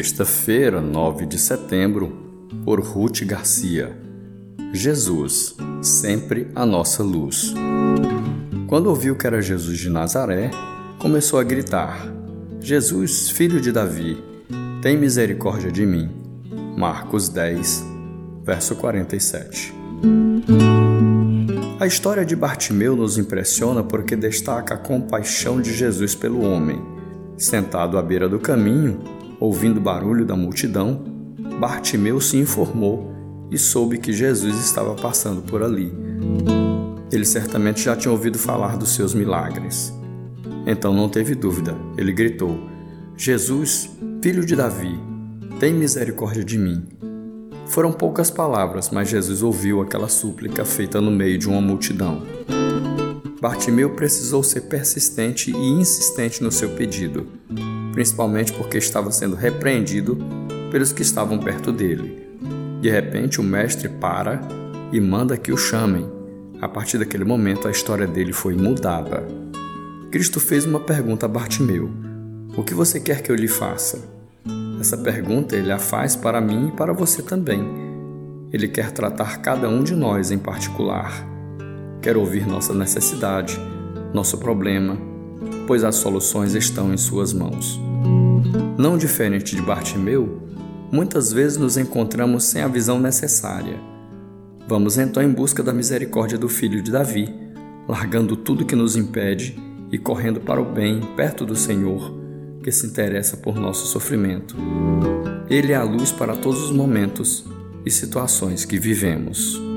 Sexta-feira, 9 de setembro, por Ruth Garcia. Jesus, sempre a nossa luz. Quando ouviu que era Jesus de Nazaré, começou a gritar: Jesus, filho de Davi, tem misericórdia de mim. Marcos 10, verso 47. A história de Bartimeu nos impressiona porque destaca a compaixão de Jesus pelo homem. Sentado à beira do caminho, Ouvindo o barulho da multidão, Bartimeu se informou e soube que Jesus estava passando por ali. Ele certamente já tinha ouvido falar dos seus milagres. Então não teve dúvida, ele gritou: Jesus, filho de Davi, tem misericórdia de mim. Foram poucas palavras, mas Jesus ouviu aquela súplica feita no meio de uma multidão. Bartimeu precisou ser persistente e insistente no seu pedido principalmente porque estava sendo repreendido pelos que estavam perto dele. De repente, o mestre para e manda que o chamem. A partir daquele momento, a história dele foi mudada. Cristo fez uma pergunta a Bartimeu: O que você quer que eu lhe faça? Essa pergunta ele a faz para mim e para você também. Ele quer tratar cada um de nós em particular. Quer ouvir nossa necessidade, nosso problema, pois as soluções estão em Suas mãos. Não diferente de Bartimeu, muitas vezes nos encontramos sem a visão necessária. Vamos então em busca da misericórdia do Filho de Davi, largando tudo que nos impede e correndo para o bem perto do Senhor, que se interessa por nosso sofrimento. Ele é a luz para todos os momentos e situações que vivemos.